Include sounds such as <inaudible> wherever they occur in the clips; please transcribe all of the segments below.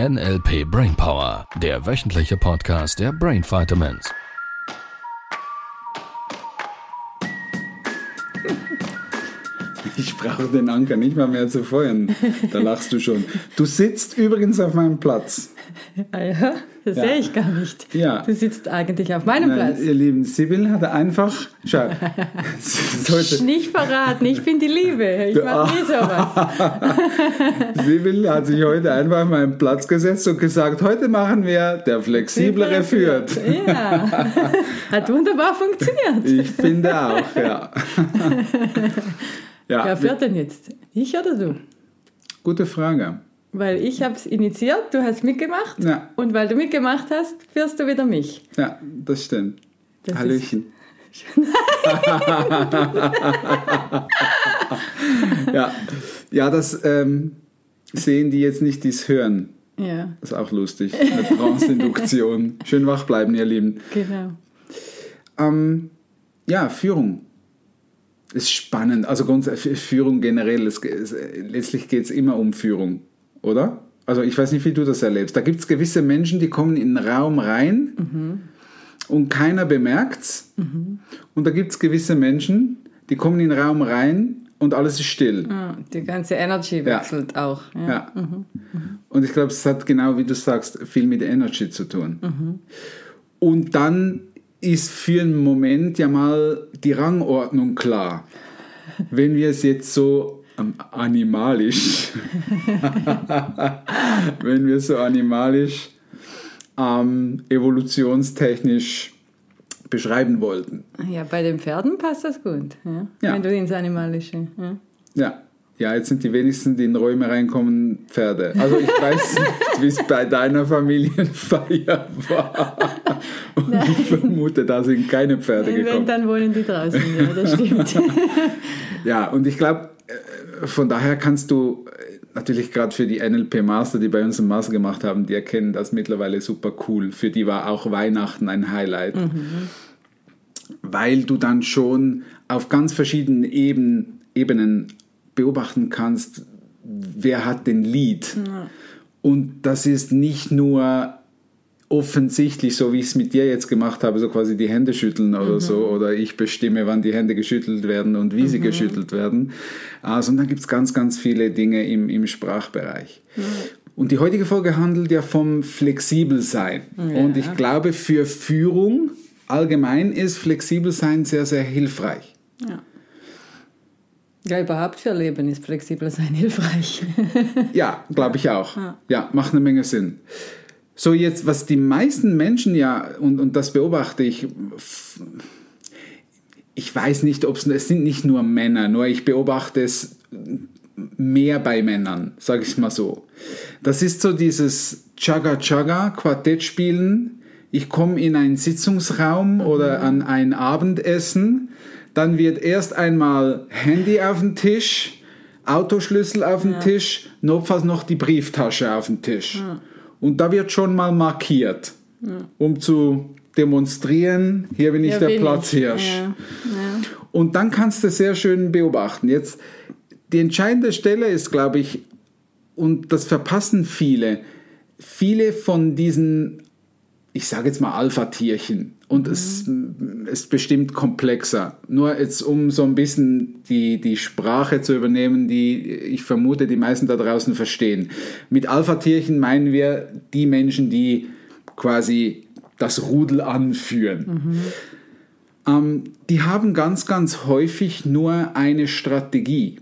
NLP Brainpower, der wöchentliche Podcast der Brain Vitamins. <laughs> Ich brauche den Anker nicht mal mehr zu feuern. Da lachst du schon. Du sitzt übrigens auf meinem Platz. Ah ja, <laughs> das Ja. sehe ich gar nicht. Ja. Du sitzt eigentlich auf meinem Nein, Platz. ihr Lieben, Sibyl hat einfach. Schau. <laughs> Nicht verraten, ich bin die Liebe. Ich mache nie sowas. <laughs> Sibyl hat sich heute einfach auf meinen Platz gesetzt und gesagt: Heute machen wir der Flexiblere führt. Ja, hat wunderbar funktioniert. Ich finde auch, ja. ja, Wer führt denn jetzt? Ich oder du? gute Frage. Weil ich habe es initiiert, du hast mitgemacht. Ja. Und weil du mitgemacht hast, führst du wieder mich. Ja, das stimmt. Das ist- Hallöchen. <laughs> ja. ja, das ähm, sehen die jetzt nicht, die es hören. Ja, Das ist auch lustig. Eine Trance-Induktion. <laughs> Schön wach bleiben, ihr Lieben. genau. Ähm, ja, Führung. Ist spannend. Also Führung generell. Es, es, letztlich geht es immer um Führung, oder? Also ich weiß nicht, wie du das erlebst. Da gibt es gewisse Menschen, die kommen in einen Raum rein und keiner bemerkt's. Und da gibt es gewisse Menschen, die kommen in den Raum rein und alles ist still. Ah, die ganze Energy wechselt auch. Ja. Ja. Und ich glaube, es hat genau, wie du sagst, viel mit Energy zu tun. Und dann ist für einen Moment ja mal die Rangordnung klar. Wenn wir es jetzt so animalisch, wenn wir so animalisch, ähm, evolutionstechnisch beschreiben wollten. ja, bei den Pferden passt das gut. Ja? Ja. Wenn du ins Animalische. Ja. Ja. Ja, jetzt sind die wenigsten, die in Räume reinkommen, Pferde. Also ich weiß <laughs> nicht, wie es bei deiner Familienfeier war. Und ich vermute, da sind keine Pferde Wenn, gekommen. dann wohnen die draußen. Ja, das stimmt. <laughs> Ja, und ich glaube, von daher kannst du äh, natürlich gerade für die NLP Master, die bei uns einen Master gemacht haben, die erkennen das mittlerweile super cool. Für die war auch Weihnachten ein Highlight. Weil du dann schon auf ganz verschiedenen Eben, Ebenen beobachten kannst, wer hat den Lead. Und das ist nicht nur offensichtlich, so wie ich es mit dir jetzt gemacht habe, so quasi die Hände schütteln oder so, oder ich bestimme, wann die Hände geschüttelt werden und wie sie geschüttelt werden, äh, sondern gibt es ganz, ganz viele Dinge im, im Sprachbereich. Und die heutige Folge handelt ja vom Flexibelsein. Und ich glaube, für Führung allgemein ist Flexibelsein sehr, sehr hilfreich. Ja, überhaupt für Leben ist flexibel sein <laughs> hilfreich. Ja, glaube ich auch. Ja, macht eine Menge Sinn. So, jetzt, was die meisten Menschen ja, und, und das beobachte ich, ich weiß nicht, ob es, es sind nicht nur Männer, nur ich beobachte es mehr bei Männern, sage ich mal so. Das ist so dieses Chaga-Chaga, Quartett spielen. Ich komme in einen Sitzungsraum oder an ein Abendessen. Dann wird erst einmal Handy auf den Tisch, Autoschlüssel auf den Tisch, notfalls noch die Brieftasche auf den Tisch. Und da wird schon mal markiert, um zu demonstrieren, hier bin ich Ja, der. Platzhirsch. Ja, ja. Und dann kannst du sehr schön beobachten. Jetzt, die entscheidende Stelle ist, glaube ich, und das verpassen viele, viele von diesen, ich sage jetzt mal Alpha-Tierchen, und es ist bestimmt komplexer. Nur jetzt, um so ein bisschen die, die Sprache zu übernehmen, die ich vermute, die meisten da draußen verstehen. Mit Alpha-Tierchen meinen wir die Menschen, die quasi das Rudel anführen. Ähm, die haben ganz, ganz häufig nur eine Strategie.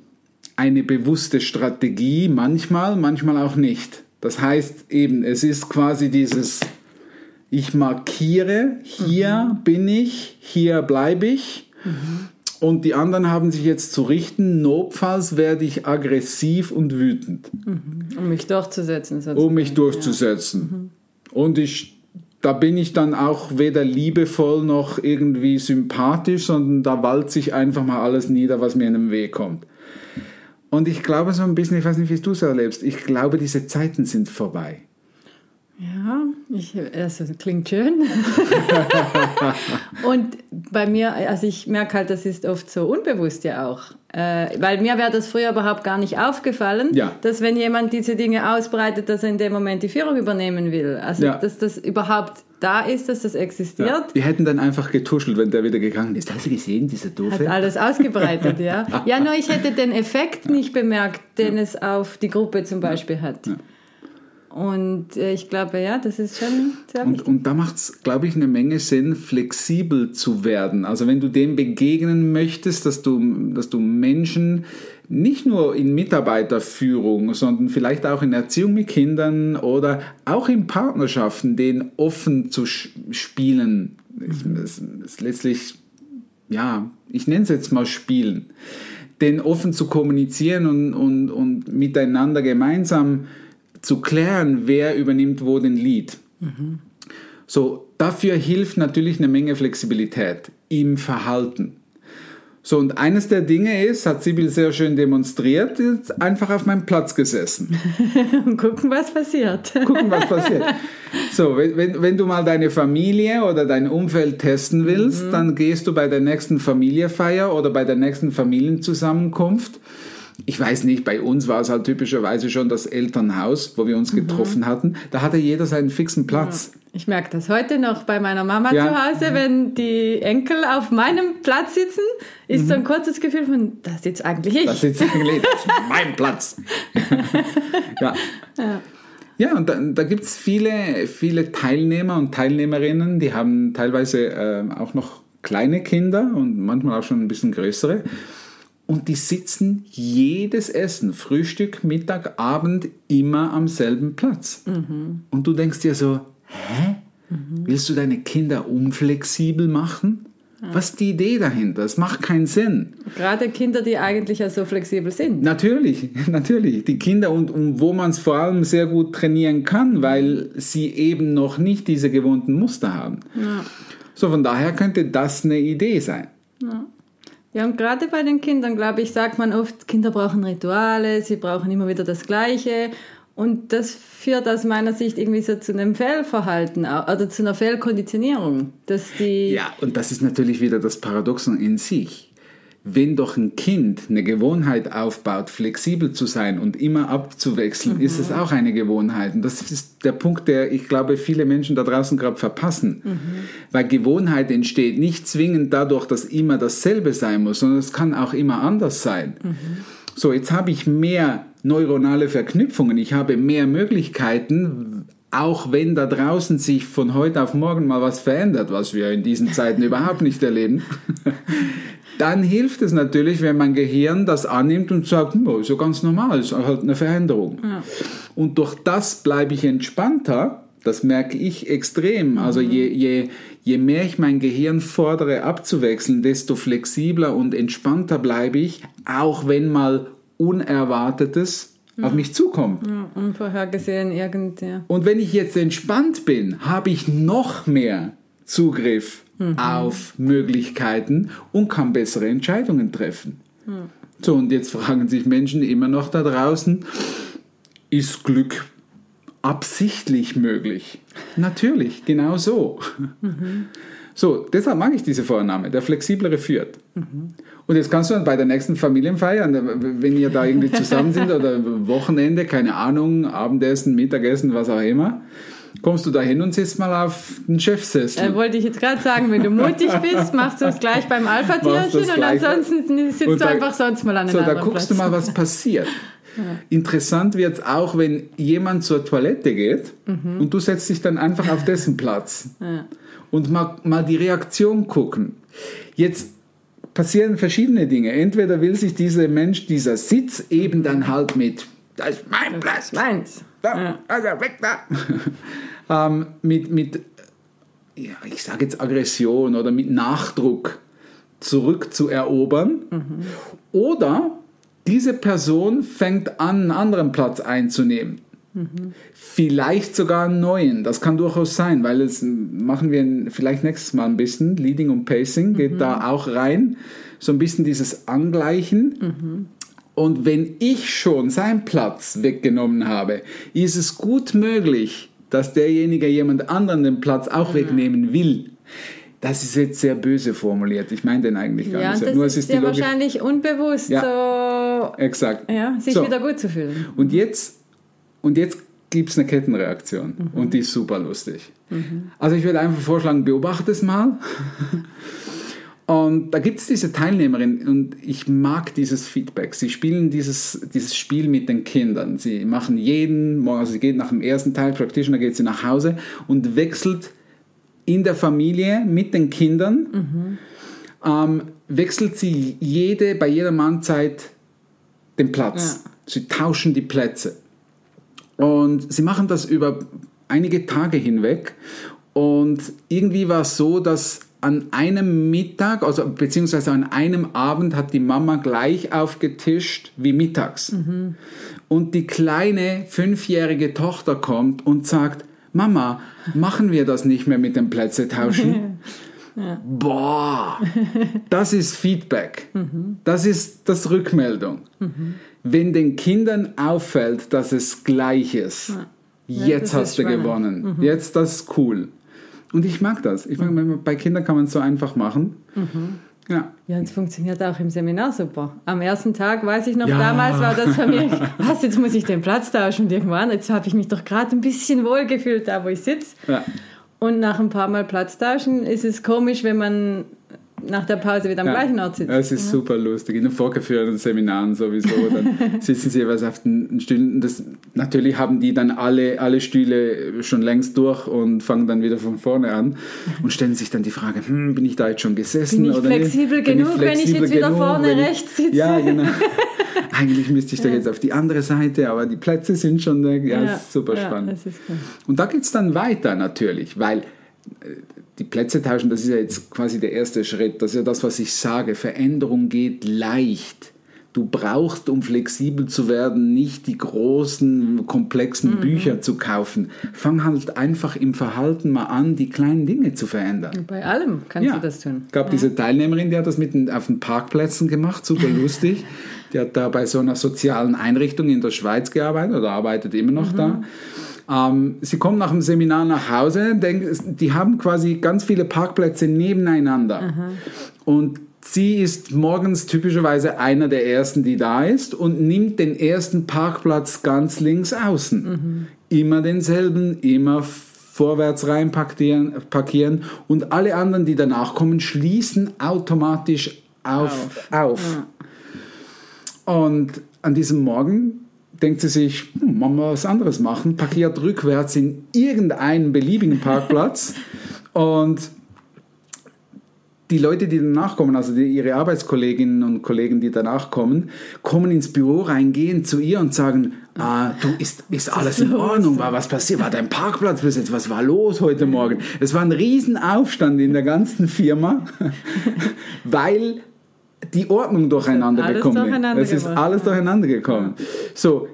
Eine bewusste Strategie, manchmal, manchmal auch nicht. Das heißt eben, es ist quasi dieses, ich markiere, hier bin ich, hier bleibe ich. Und die anderen haben sich jetzt zu richten, notfalls werde ich aggressiv und wütend Um mich durchzusetzen. Sozusagen. um mich durchzusetzen. Und ich, da bin ich dann auch weder liebevoll noch irgendwie sympathisch, sondern da walzt sich einfach mal alles nieder, was mir in den Weg kommt. Und ich glaube so ein bisschen, ich weiß nicht, wie du es erlebst, ich glaube, diese Zeiten sind vorbei. Ja, ich, also klingt schön. <laughs> und bei mir, also ich merke halt, das ist oft so unbewusst ja auch. Äh, weil mir wäre das früher überhaupt gar nicht aufgefallen, Ja. dass wenn jemand diese Dinge ausbreitet, dass er in dem Moment die Führung übernehmen will. Also Ja. dass das überhaupt da ist, dass das existiert. Ja. Wir hätten dann einfach getuschelt, wenn der wieder gegangen ist. Hast du gesehen, dieser Hat Doofe? alles ausgebreitet, ja. <laughs> Ja, nur ich hätte den Effekt nicht bemerkt, den es auf die Gruppe zum Beispiel hat. Und äh, ich glaube, ja, das ist schon sehr Und, wichtig. und da macht es, glaube ich, eine Menge Sinn, flexibel zu werden. Also wenn du dem begegnen möchtest, dass du, dass du Menschen nicht nur in Mitarbeiterführung, sondern vielleicht auch in Erziehung mit Kindern oder auch in Partnerschaften, denen offen zu spielen, ist, ist, letztlich, ja, ich nenne es jetzt mal spielen, den offen zu kommunizieren und, und, und miteinander gemeinsam zu klären, wer übernimmt wo den Lead. So, dafür hilft natürlich eine Menge Flexibilität im Verhalten. So, und eines der Dinge ist, hat Sibyl sehr schön demonstriert, ist einfach auf meinem Platz gesessen. <laughs> Und gucken, was passiert. Gucken, was passiert. So, wenn, wenn, wenn du mal deine Familie oder dein Umfeld testen willst, dann gehst du bei der nächsten Familienfeier oder bei der nächsten Familienzusammenkunft. Ich weiß nicht, bei uns war es halt typischerweise schon das Elternhaus, wo wir uns getroffen hatten. Da hatte jeder seinen fixen Platz. Ich merke das heute noch bei meiner Mama Ja. zu Hause, wenn die Enkel auf meinem Platz sitzen, ist so ein kurzes Gefühl von, da sitzt eigentlich ich. Das ist jetzt eigentlich das ist mein Platz. <laughs> ja. Ja, und da, da gibt es viele, viele Teilnehmer und Teilnehmerinnen, die haben teilweise äh, auch noch kleine Kinder und manchmal auch schon ein bisschen größere. Und die sitzen jedes Essen, Frühstück, Mittag, Abend, immer am selben Platz. Und du denkst dir so, hä? Willst du deine Kinder unflexibel machen? Was ist die Idee dahinter? Es macht keinen Sinn. Gerade Kinder, die eigentlich ja so flexibel sind. Natürlich, <laughs> natürlich. Die Kinder und, und wo man es vor allem sehr gut trainieren kann, weil sie eben noch nicht diese gewohnten Muster haben. So, von daher könnte das eine Idee sein. Ja, und gerade bei den Kindern, glaube ich, sagt man oft, Kinder brauchen Rituale, sie brauchen immer wieder das Gleiche. Und das führt aus meiner Sicht irgendwie so zu einem Fehlverhalten oder zu einer Fehlkonditionierung, dass die Ja, und das ist natürlich wieder das Paradoxon in sich. Wenn doch ein Kind eine Gewohnheit aufbaut, flexibel zu sein und immer abzuwechseln, ist es auch eine Gewohnheit. Und das ist der Punkt, der ich glaube, viele Menschen da draußen gerade verpassen. Weil Gewohnheit entsteht nicht zwingend dadurch, dass immer dasselbe sein muss, sondern es kann auch immer anders sein. So, jetzt habe ich mehr neuronale Verknüpfungen, ich habe mehr Möglichkeiten, auch wenn da draußen sich von heute auf morgen mal was verändert, was wir in diesen Zeiten <laughs> überhaupt nicht erleben, dann hilft es natürlich, wenn mein Gehirn das annimmt und sagt, "Hm, ist ja ganz normal, ist halt eine Veränderung. Und durch das bleibe ich entspannter, das merke ich extrem. Also je, je, je mehr ich mein Gehirn fordere abzuwechseln, desto flexibler und entspannter bleibe ich, auch wenn mal Unerwartetes auf mich zukommt. ja, unvorhergesehen irgendwie. Und wenn ich jetzt entspannt bin, habe ich noch mehr Zugriff auf Möglichkeiten und kann bessere Entscheidungen treffen. So, und jetzt fragen sich Menschen immer noch da draußen, ist Glück absichtlich möglich? Natürlich, genau so. So, deshalb mag ich diese Vorname, der Flexiblere führt. Und jetzt kannst du dann bei der nächsten Familienfeier, wenn ihr da irgendwie zusammen sind oder Wochenende, keine Ahnung, Abendessen, Mittagessen, was auch immer, kommst du da hin und sitzt mal auf den Chefsessel. Äh, wollte ich jetzt gerade sagen, wenn du mutig bist, machst du es gleich beim Alpha-Tierchen und ansonsten sitzt Und du da- einfach sonst mal an einem So, da guckst Platz. du mal, was <laughs> passiert. Interessant wird es auch, wenn jemand zur Toilette geht und du setzt dich dann einfach auf dessen Platz und mal, mal die Reaktion gucken. Jetzt passieren verschiedene Dinge. Entweder will sich dieser Mensch, dieser Sitz eben dann halt mit, das ist mein Platz, Das ist meins. da, also weg da. <laughs> ähm, mit, mit ja, ich sage jetzt Aggression oder mit Nachdruck zurückzuerobern. Oder diese Person fängt an, einen anderen Platz einzunehmen. Vielleicht sogar einen neuen. Das kann durchaus sein, weil es machen wir vielleicht nächstes Mal ein bisschen. Leading und Pacing geht da auch rein. So ein bisschen dieses Angleichen. Und wenn ich schon seinen Platz weggenommen habe, ist es gut möglich, dass derjenige jemand anderen den Platz auch wegnehmen will. Das ist jetzt sehr böse formuliert. Ich meine den eigentlich gar Ja, nicht. das Nur ist es ist ja wahrscheinlich unbewusst so, Exakt. ja, sich So. wieder gut zu fühlen. Und jetzt, und jetzt gibt es eine Kettenreaktion Mhm. und die ist super lustig. Also ich würde einfach vorschlagen, beobachte es mal. <laughs> Und da gibt es diese Teilnehmerin und ich mag dieses Feedback. Sie spielen dieses, dieses Spiel mit den Kindern. Sie machen jeden Morgen, also sie geht nach dem ersten Teil Practitioner, geht sie nach Hause und wechselt in der Familie mit den Kindern, ähm, wechselt sie jede, bei jeder Mahlzeit den Platz. Sie tauschen die Plätze. Und sie machen das über einige Tage hinweg. Und irgendwie war es so, dass an einem Mittag, also beziehungsweise an einem Abend hat die Mama gleich aufgetischt wie mittags. Und die kleine fünfjährige Tochter kommt und sagt, Mama, machen wir das nicht mehr mit dem Plätze tauschen? <laughs> Boah, das ist Feedback. Das ist das Rückmeldung. Wenn den Kindern auffällt, dass es gleich ist, jetzt das hast du gewonnen. Jetzt das ist cool. Und ich mag das. Ich mag, bei Kindern kann man es so einfach machen. Ja. Ja, und es funktioniert auch im Seminar super. Am ersten Tag, weiß ich noch, Ja. damals war das für mich, <laughs> was, jetzt muss ich den Platz tauschen und irgendwann, jetzt habe ich mich doch gerade ein bisschen wohl gefühlt, da wo ich sitze. Ja. Und nach ein paar Mal Platz tauschen ist es komisch, wenn man nach der Pause wieder am Ja, gleichen Ort sitzt. Es ist super lustig. In den vorgeführten Seminaren sowieso. Dann <laughs> sitzen sie jeweils auf den Stühlen. Das, natürlich haben die dann alle, alle Stühle schon längst durch und fangen dann wieder von vorne an und stellen sich dann die Frage, hm, bin ich da jetzt schon gesessen? Bin ich oder flexibel nicht? Genug, wenn ich jetzt wieder vorne ich- rechts sitze? Ja, genau. <laughs> Eigentlich müsste ich doch jetzt auf die andere Seite, aber die Plätze sind schon da. Ja, ist super ja, spannend. Und da geht es dann weiter natürlich, weil die Plätze tauschen, das ist ja jetzt quasi der erste Schritt. Das ist ja das, was ich sage. Veränderung geht leicht. Du brauchst, um flexibel zu werden, nicht die großen, komplexen Bücher zu kaufen. Fang halt einfach im Verhalten mal an, die kleinen Dinge zu verändern. Bei allem kannst du das tun. gab diese Teilnehmerin, die hat das mit den, auf den Parkplätzen gemacht, super lustig. <laughs> Die hat da bei so einer sozialen Einrichtung in der Schweiz gearbeitet oder arbeitet immer noch da. Ähm, sie kommt nach dem Seminar nach Hause, denk, die haben quasi ganz viele Parkplätze nebeneinander. Und sie ist morgens typischerweise einer der ersten, die da ist und nimmt den ersten Parkplatz ganz links außen. Immer denselben, immer vorwärts rein parkieren, parkieren und alle anderen, die danach kommen, schließen automatisch auf. auf. Und an diesem Morgen denkt sie sich, hm, machen wir was anderes machen, parkiert rückwärts in irgendeinen beliebigen Parkplatz <laughs> und die Leute, die danach kommen, also die, ihre Arbeitskolleginnen und Kollegen, die danach kommen, kommen ins Büro rein, gehen zu ihr und sagen, ah, du, ist, ist alles in Ordnung? War was passiert? War dein Parkplatz besetzt? Was war los heute Morgen? Es war ein Riesenaufstand in der ganzen Firma, <laughs> weil die Ordnung durcheinander alles durcheinander ist. Es ist alles durcheinander gekommen. So,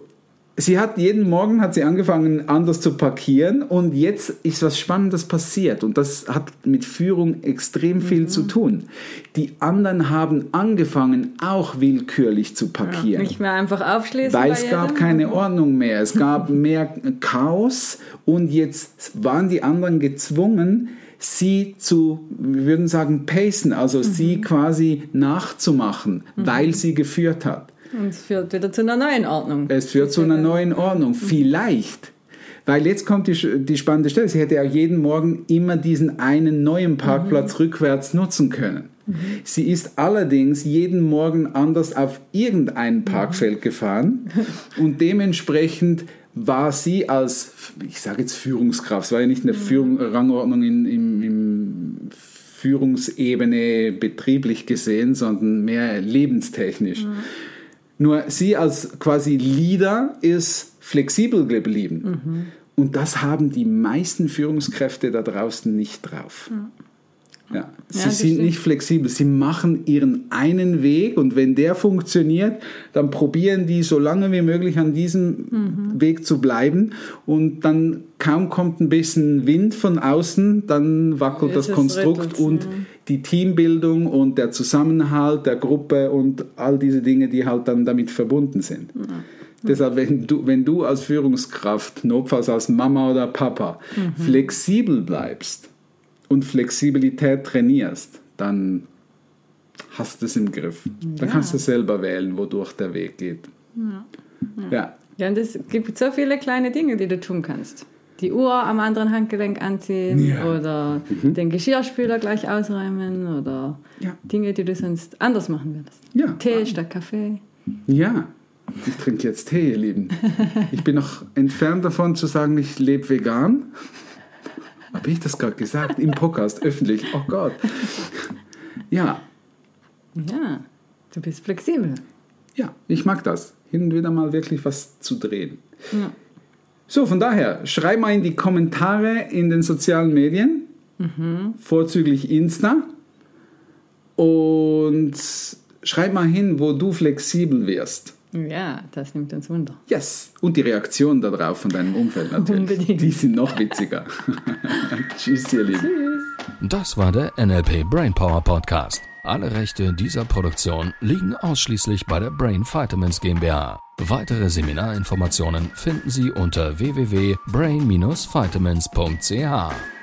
sie hat jeden Morgen hat sie angefangen anders zu parkieren und jetzt ist was Spannendes passiert und das hat mit Führung extrem viel Mhm. zu tun. Die anderen haben angefangen auch willkürlich zu parkieren. Nicht mehr einfach aufschließen. Weil es gab keine Ordnung mehr, es gab <laughs> mehr Chaos und jetzt waren die anderen gezwungen, sie zu, wir würden sagen, pacen, also sie quasi nachzumachen, weil sie geführt hat. Und es führt wieder zu einer neuen Ordnung. Es führt zu einer neuen Ordnung. Vielleicht. Weil jetzt kommt die, die spannende Stelle. Sie hätte ja jeden Morgen immer diesen einen neuen Parkplatz rückwärts nutzen können. Sie ist allerdings jeden Morgen anders auf irgendein Parkfeld gefahren <laughs> und dementsprechend war sie als, ich sage jetzt Führungskraft, es war ja nicht eine Führung, Rangordnung in, im, im Führungsebene betrieblich gesehen, sondern mehr lebenstechnisch. Nur sie als quasi Leader ist flexibel geblieben. Und das haben die meisten Führungskräfte da draußen nicht drauf. Ja. Sie das sind nicht flexibel. Sie machen ihren einen Weg und wenn der funktioniert, dann probieren die so lange wie möglich an diesem Weg zu bleiben und dann kaum kommt ein bisschen Wind von außen, dann wackelt das Konstrukt und ja. die Teambildung und der Zusammenhalt der Gruppe und all diese Dinge, die halt dann damit verbunden sind. Deshalb, wenn du, wenn du als Führungskraft, notfalls als Mama oder Papa, flexibel bleibst und Flexibilität trainierst, dann hast du es im Griff. Dann kannst du selber wählen, wodurch der Weg geht. Ja. Ja, und es gibt so viele kleine Dinge, die du tun kannst. Die Uhr am anderen Handgelenk anziehen Ja. Mhm. oder den Geschirrspüler gleich ausräumen oder Ja. Dinge, die du sonst anders machen würdest. Ja. Tee statt Kaffee. Ja, ich trinke jetzt Tee, ihr Lieben. Ich bin noch entfernt davon zu sagen, ich lebe vegan. Habe ich das gerade gesagt? Im Podcast, <laughs> öffentlich. Oh Gott. Ja, Ja, du bist flexibel. ja, ich mag das. Hin und wieder mal wirklich was zu drehen. Ja. So, von daher, schreib mal in die Kommentare in den sozialen Medien, vorzüglich Insta. Und schreib mal hin, wo du flexibel wirst. Ja, das nimmt uns Wunder. Yes. Und die Reaktion darauf von deinem Umfeld natürlich. Unbedingt. Die sind noch witziger. <laughs> Tschüss, ihr Lieben. Das war der NLP Brainpower Podcast. Alle Rechte dieser Produktion liegen ausschließlich bei der Brain Vitamins GmbH. Weitere Seminarinformationen finden Sie unter www.brain-vitamins.ch.